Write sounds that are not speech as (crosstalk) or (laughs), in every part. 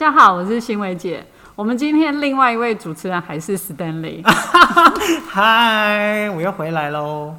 家好，我是欣伟姐。我们今天另外一位主持人还是 Stanley。(laughs) 嗨，我又回来喽。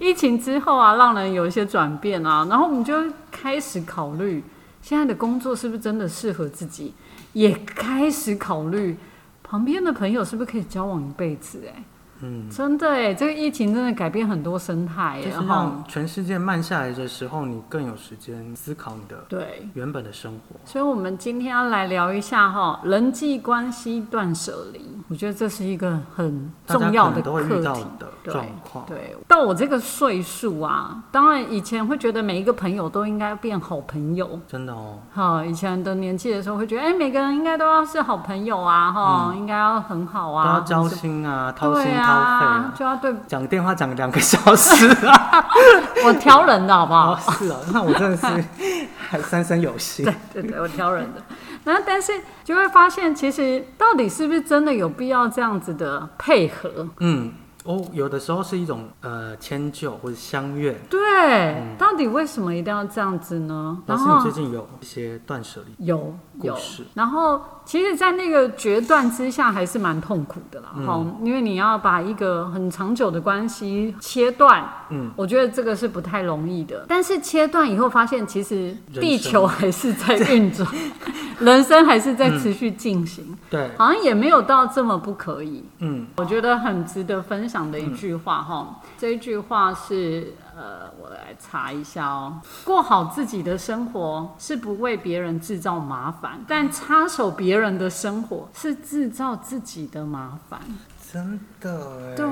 疫情之后啊，让人有一些转变啊，然后我们就开始考虑现在的工作是不是真的适合自己，也开始考虑旁边的朋友是不是可以交往一辈子。哎，嗯，真的哎，这个疫情真的改变很多生态，就是让全世界慢下来的时候，你更有时间思考你的对原本的生活。所以，我们今天要来聊一下哈，人际关系断舍离。我觉得这是一个很重要的课题。的状况。对，到我这个岁数啊，当然以前会觉得每一个朋友都应该变好朋友。真的哦。好，以前的年纪的时候会觉得，哎，每个人应该都要是好朋友啊，哈，应该要很好啊，都要交心啊，掏心掏肺，就要对讲电话讲两个小时啊。(laughs) 我挑人的好不好？是啊，那我真的是 (laughs) 还三生有幸。对对对，我挑人的。然后，但是就会发现，其实到底是不是真的有必要这样子的配合？嗯。哦，有的时候是一种呃迁就或者相怨。对，到底为什么一定要这样子呢？老师，你最近有一些断舍离有有，然后其实，在那个决断之下，还是蛮痛苦的啦。哈，因为你要把一个很长久的关系切断，嗯，我觉得这个是不太容易的。但是切断以后，发现其实地球还是在运转。(laughs) 人生还是在持续进行，对，好像也没有到这么不可以。嗯，我觉得很值得分享的一句话哈，这一句话是呃，我来查一下哦。过好自己的生活是不为别人制造麻烦，但插手别人的生活是制造自己的麻烦。真的，对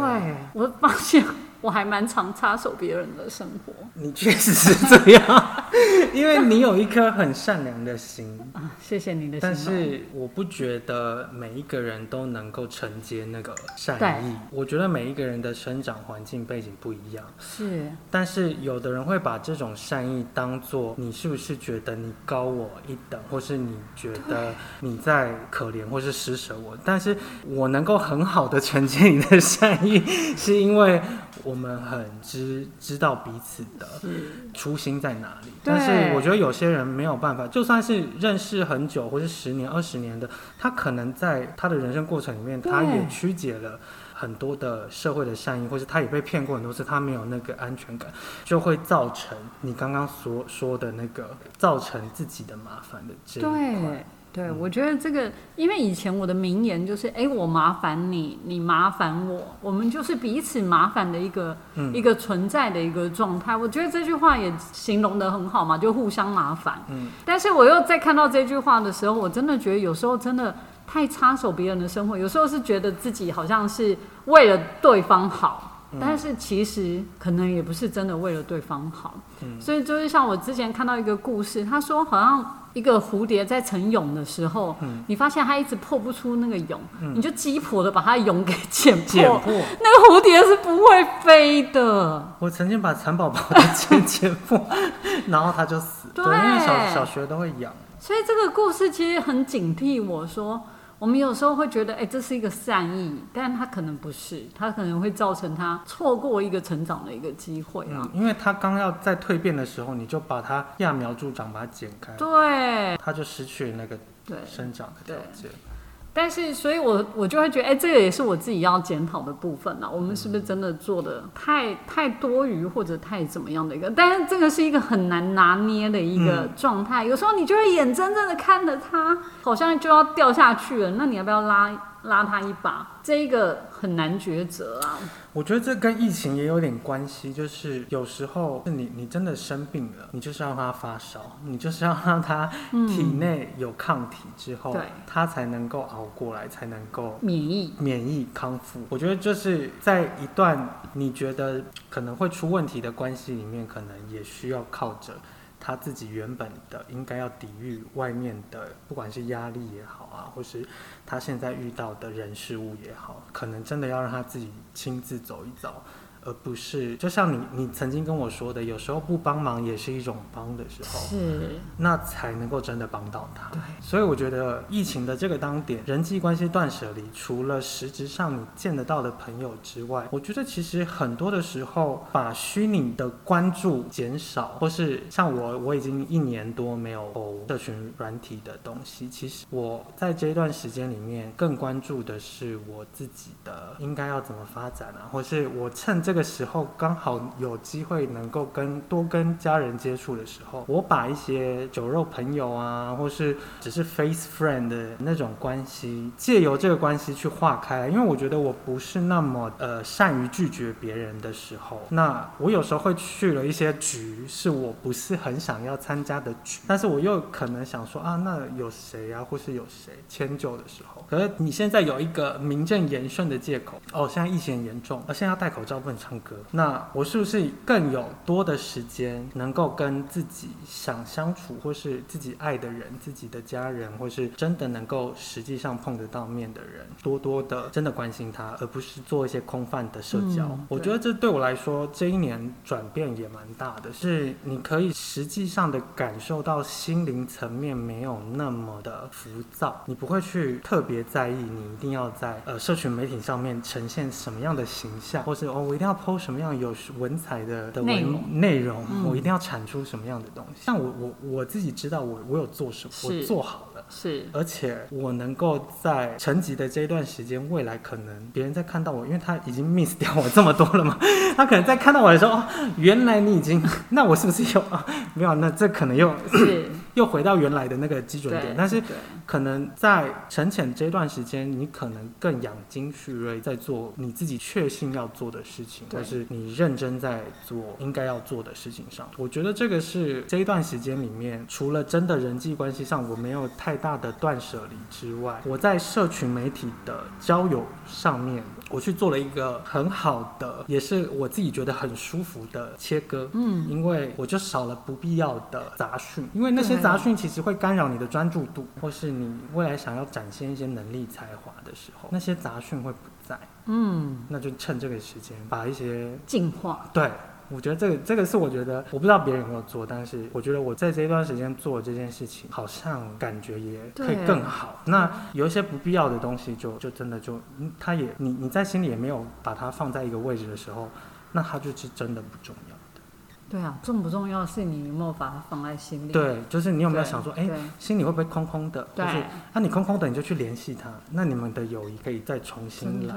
我发现。我还蛮常插手别人的生活，你确实是这样，(laughs) 因为你有一颗很善良的心啊，谢谢你的。但是我不觉得每一个人都能够承接那个善意，我觉得每一个人的生长环境背景不一样，是。但是有的人会把这种善意当做你是不是觉得你高我一等，或是你觉得你在可怜或是施舍我，但是我能够很好的承接你的善意，是因为。我们很知知道彼此的初心在哪里，但是我觉得有些人没有办法，就算是认识很久，或是十年、二十年的，他可能在他的人生过程里面，他也曲解了很多的社会的善意，或是他也被骗过很多次，他没有那个安全感，就会造成你刚刚所说的那个造成自己的麻烦的这一块。对，我觉得这个，因为以前我的名言就是，哎，我麻烦你，你麻烦我，我们就是彼此麻烦的一个一个存在的一个状态。我觉得这句话也形容的很好嘛，就互相麻烦。嗯。但是我又在看到这句话的时候，我真的觉得有时候真的太插手别人的生活，有时候是觉得自己好像是为了对方好，但是其实可能也不是真的为了对方好。嗯。所以就是像我之前看到一个故事，他说好像。一个蝴蝶在成蛹的时候，你发现它一直破不出那个蛹，你就急迫的把它蛹给剪破，那个蝴蝶是不会飞的。我曾经把蚕宝宝的剪剪破，(laughs) 然后它就死。对，因为小小学都会养。所以这个故事其实很警惕我说。我们有时候会觉得，哎，这是一个善意，但他可能不是，他可能会造成他错过一个成长的一个机会啊。因为他刚要在蜕变的时候，你就把它揠苗助长，把它剪开，对，他就失去了那个生长的条件。但是，所以我我就会觉得，哎，这个也是我自己要检讨的部分了。我们是不是真的做的太太多余，或者太怎么样的一个？但是这个是一个很难拿捏的一个状态。有时候你就会眼睁睁的看着它，好像就要掉下去了。那你要不要拉拉他一把？这一个很难抉择啊。我觉得这跟疫情也有点关系，就是有时候是你你真的生病了，你就是让他发烧，你就是要让他体内有抗体之后，他才能够熬过来，才能够免疫免疫康复。我觉得就是在一段你觉得可能会出问题的关系里面，可能也需要靠着。他自己原本的应该要抵御外面的，不管是压力也好啊，或是他现在遇到的人事物也好，可能真的要让他自己亲自走一走，而不是就像你你曾经跟我说的，有时候不帮忙也是一种帮的时候，是，那才能够真的帮到他。对，所以我觉得疫情的这个当点，人际关系断舍离，除了实质上你见得到的朋友之外，我觉得其实很多的时候，把虚拟的关注减少，或是像我，我已经一年多没有社群软体的东西，其实我在这一段时间里面更关注的是我自己的应该要怎么发展啊，或是我趁这个时候刚好有机会能够跟多跟家人接触的时候，我把一些酒肉朋友啊，或是只是 face friend 的那种关系，借由这个关系去化开，因为我觉得我不是那么呃善于拒绝别人的时候，那我有时候会去了一些局，是我不是很想要参加的局，但是我又可能想说啊，那有谁啊，或是有谁迁就的时候，可是你现在有一个名正言顺的借口，哦，现在疫情严重，而现在要戴口罩不能唱歌，那我是不是更有多的时间能够跟自己想相处，或是自己爱的人、自己的家人，或是真的能够实际上碰得到面的人，多多的真的关心他，而不是做一些空泛的社交。嗯我觉得这对我来说，这一年转变也蛮大的，是你可以实际上的感受到心灵层面没有那么的浮躁，你不会去特别在意你一定要在呃社群媒体上面呈现什么样的形象，或是哦我一定要 PO 什么样有文采的的文内容内容，嗯我一定要产出什么样的东西。像我我我自己知道我我有做什么，我做好了。是，而且我能够在沉寂的这一段时间，未来可能别人在看到我，因为他已经 miss 掉我这么多了嘛，(laughs) 他可能在看到我的时候，哦，原来你已经，那我是不是有啊？没有，那这可能又是，又回到原来的那个基准点，，但是可能在沉潜这段时间，你可能更养精蓄锐，在做你自己确信要做的事情，对。或是你认真在做应该要做的事情上。我觉得这个是这一段时间里面，除了真的人际关系上我没有太大的断舍离之外，我在社群媒体的交友上面，我去做了一个很好的，也是我自己觉得很舒服的切割。嗯，因为我就少了不必要的杂讯，因为那些对杂讯其实会干扰你的专注度，或是你未来想要展现一些能力才华的时候，那些杂讯会不在。嗯，那就趁这个时间把一些进化，对。我觉得这个这个是我觉得我不知道别人有没有做，但是我觉得我在这一段时间做这件事情，好像感觉也可以更好。那有一些不必要的东西就，就真的就，嗯它也你你在心里也没有把它放在一个位置的时候，那它就是真的不重要。对啊，重不重要是你有没有把它放在心里，对，就是你有没有想说，哎、对。心里会不会空空的？对。就是那、你空空的，你就去联系他，那你们的友谊可以再重新来。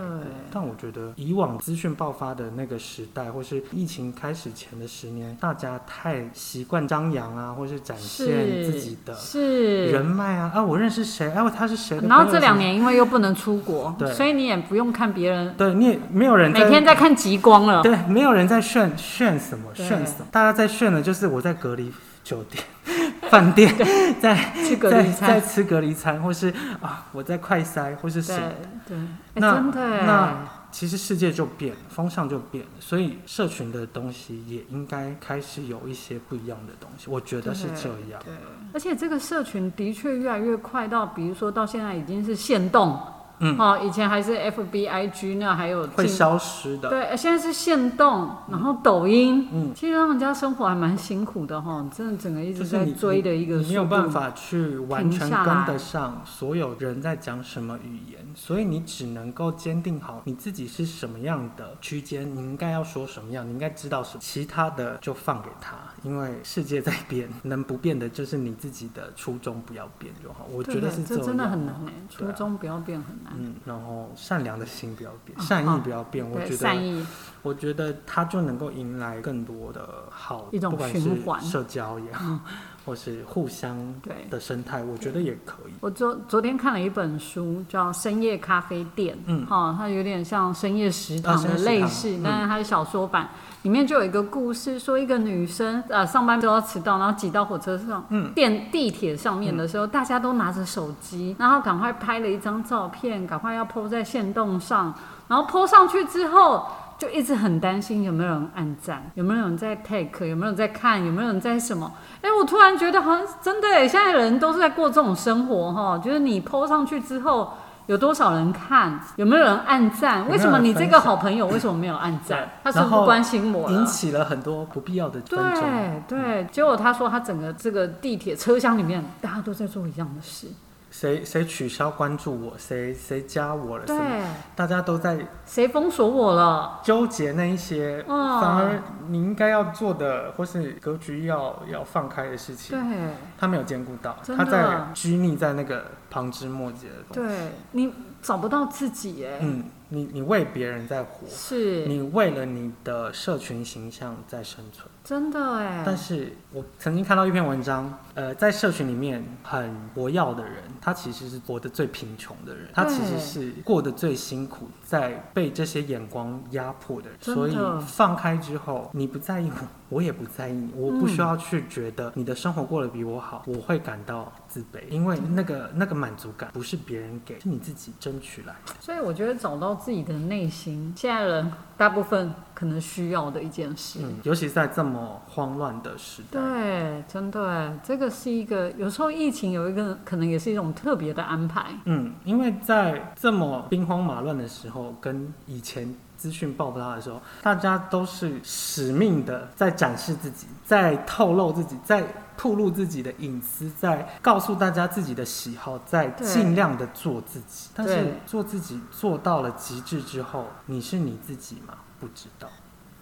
但我觉得以往资讯爆发的那个时代，或是疫情开始前的十年，大家太习惯张扬啊，或是展现自己的是。人脉啊，啊，我认识谁，啊，他是谁然后这两，年因为又不能出国 (laughs) 对，所以你也不用看别人对你也没有人每天在看极光了。对，没有人在炫炫什么炫什么，大家在炫的就是我在隔离酒店、(laughs) 饭店，在去隔在离餐，在吃隔离餐，或是啊我在快筛，或是什对么。对，哎那真的哎那其实世界就变了，风向就变了，所以社群的东西也应该开始有一些不一样的东西。我觉得是这样。对，而且这个社群的确越来越快到，比如说到现在已经是限动，嗯。哦，以前还是 FB、IG，那还有会消失的。对，现在是限动，然后抖音，嗯，其实让人家生活还蛮辛苦的哈，真的整个一直在追的一个你没有办法去完全跟得上所有人在讲什么语言，所以你只能够坚定好你自己是什么样的区间，你应该要说什么样，你应该知道什么，其他的就放给他，因为世界在变，能不变的就是你自己的初衷不要变就好。我觉得是这。这真的很难初衷不要变很难。嗯，然后善良的心不要变，啊善意不要变。我，觉得，善意，我觉得它就能够迎来更多的好，一种不管是社交也好，或是互相对。的生态，我觉得也可以。我昨昨天看了一本书，叫《深夜咖啡店》，嗯哦、它有点像深夜食堂的类似，嗯但是它是小说版，里面就有一个故事，说一个女生呃上班都要迟到，然后挤到火车上，嗯电地铁上面的时候，大家都拿着手机，然后赶快拍了一张照片，赶快要 PO 在线动上，然后 PO 上去之后。就一直很担心有没有人按赞，有没有人在 take，有没有人在看，有没有人在什么？哎、我突然觉得好像真的哎，现在人都是在过这种生活哈，就是你 PO 上去之后，有多少人看，有没有人按赞？为什么你这个好朋友为什么没有按赞？他是不是关心我引？起了很多不必要的争。对对，结果他说他整个这个地铁车厢里面，大家都在做一样的事。谁谁取消关注我，谁谁加我了，谁对，大家都在谁封锁我了？纠结那一些，哦反而你应该要做的，或是格局要要放开的事情，对。他没有兼顾到，他在拘泥在那个旁枝末节的东西。对，你找不到自己哎，嗯，你你为别人在活，是。你为了你的社群形象在生存。真的哎，但是我曾经看到一篇文章，呃，在社群里面很活跃的人，他其实是活得最贫穷的人，他其实是过得最辛苦，在被这些眼光压迫的人。所以放开之后，你不在意我，我也不在意你，我不需要去觉得你的生活过得比我好，我会感到自卑，因为那个那个满足感不是别人给，是你自己争取来的。所以我觉得找到自己的内心，现在人大部分可能需要的一件事。嗯，尤其是在这么慌乱的时代。对，真的哎，这个是一个有时候疫情有一个可能也是一种特别的安排。嗯，因为在这么兵荒马乱的时候，跟以前资讯爆发的时候，大家都是使命的在展示自己，在透露自己，在透露自己的隐私，在告诉大家自己的喜好，在尽量的做自己。但是做自己做到了极致之后，你是你自己吗？不知道。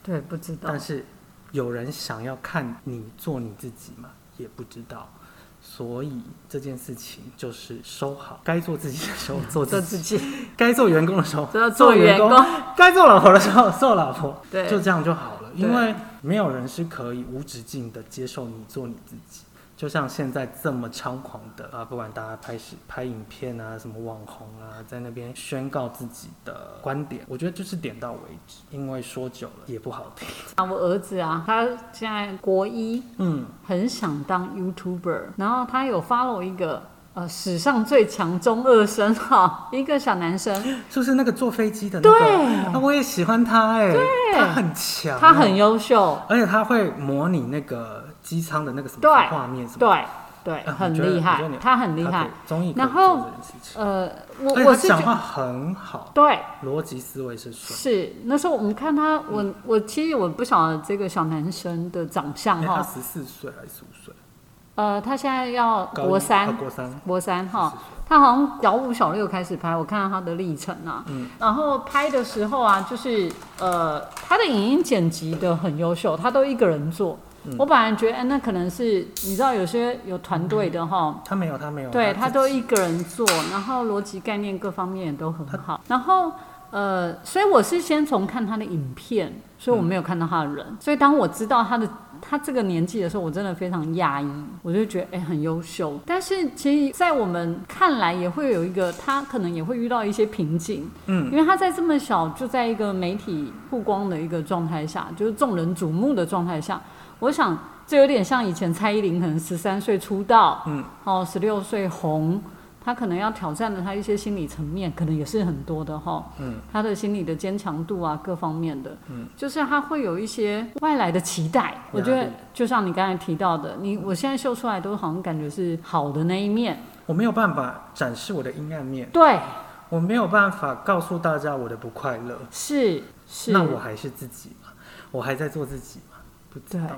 对，不知道但。是有人想要看你做你自己吗？也不知道。所以这件事情就是收好，该做自己的时候做做自己，自己，该做员工的时候 (laughs) 做员工，该做老婆的时候做老婆，对就这样就好了。因为没有人是可以无止境的接受你做你自己。就像现在这么猖狂的啊，不管大家拍视拍影片啊，什么网红啊，在那边宣告自己的观点，我觉得就是点到为止，因为说久了也不好听。啊，我儿子啊，他现在国一，嗯，很想当 YouTuber，然后他有 follow 一个呃史上最强中二生哈，一个小男生，是不是那个坐飞机的那个？对。啊，我也喜欢他哎，他很强，他很，优秀，而且他会模拟那个机舱的那个什么对画面什么，对对，啊很厉害他很厉害。然后呃，我我是他讲话很好，对，逻辑思维是。是那时候我们看他，我我其实我不晓得这个小男生的长相哎，他哈，十四岁还是十五岁？呃，他现在要国三，国三，国三哈，他好像小五小六开始拍，我看到他的历程啊，嗯。然后拍的时候啊，就是呃，他的影音剪辑的很优秀，他都一个人做。嗯我本来觉得，哎、那可能是你知道有些有团队的哈，他没有，他没有，对他都一个人做，然后逻辑概念各方面也都很好。然后呃，所以我是先从看他的影片，所以我没有看到他的人。所以当我知道他的他这个年纪的时候，我真的非常讶异，我就觉得哎、很优秀。但是其实，在我们看来，也会有一个他可能也会遇到一些瓶颈，嗯因为他在这么小就在一个媒体曝光的一个状态下，就是众人瞩目的状态下，我想这有点像以前蔡依林可能十三岁出道，嗯，哦，十六岁红，她可能要挑战的她一些心理层面，可能也是很多的哈。嗯，她的心理的坚强度啊，各方面的，嗯，就是她会有一些外来的期待。我觉得就像你刚才提到的，你我现在秀出来都好像感觉是好的那一面，我没有办法展示我的阴暗面，对，我没有办法告诉大家我的不快乐，是是。那我还是自己吗？我还在做自己吗？不知对道。，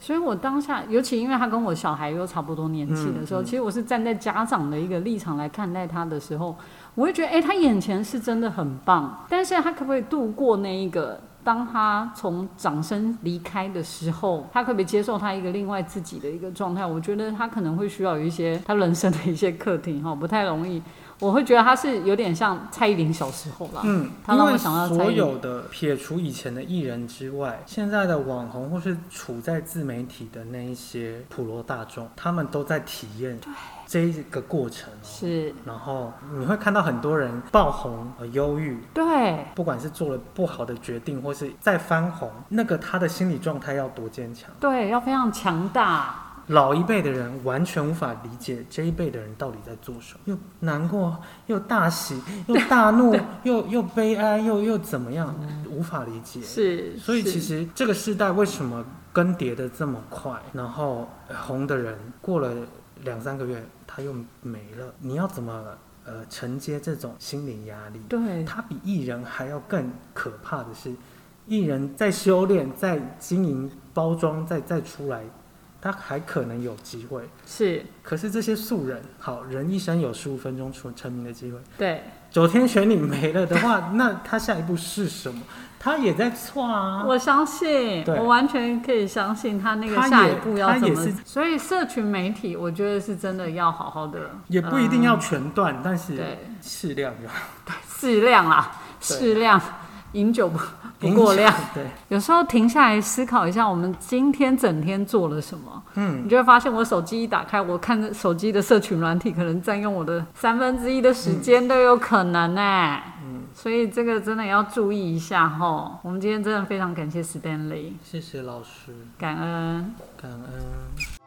所以我当下，尤其因为他跟我小孩又差不多年纪的时候，嗯嗯其实我是站在家长的一个立场来看待他的时候，我会觉得，哎、他眼前是真的很棒，但是他可不可以度过那一个？当他从掌声离开的时候，他可不可以接受他一个另外自己的一个状态？我觉得他可能会需要有一些他人生的一些课题哈，不太容易。我会觉得他是有点像蔡依林小时候啦，嗯，他让我想到蔡依林。有的撇除以前的艺人之外，现在的网红或是处在自媒体的那一些普罗大众，他们都在体验这一个过程哦。是，然后你会看到很多人爆红、和忧郁，对，不管是做了不好的决定，或是再翻红，那个他的心理状态要多坚强。对，要非常强大，老一辈的人完全无法理解这一辈的人到底在做什么，又难过，又大喜，又大怒，(laughs) 又又悲哀，又又怎么样，无法理解。是，所以其实这个时代为什么更迭的这么快，然后呃红的人过了两三个月他又没了，你要怎么呃承接这种心理压力。对，他比艺人还要更可怕的是，艺人在修炼、在经营、包装、再再出来，他还可能有机会。是，可是这些素人，好人一生有十五分钟出成名的机会，对，九天玄女没了的话，那他下一步是什么？他也在错啊。我相信，我完全可以相信他那个下一步要怎么。所以，社群媒体，我觉得是真的要好好的，也不一定要嗯全断，但是对适量就好。适量啦，适量，饮酒不不过量。对，有时候停下来思考一下，我们今天整天做了什么，嗯，你就会发现，我手机一打开，我看着手机的社群软体，可能占用我的三分之一的时间都有可能呢、嗯，所以这个真的要注意一下吼。我们今天真的非常感谢 Stanley，谢谢老师，感恩。感恩。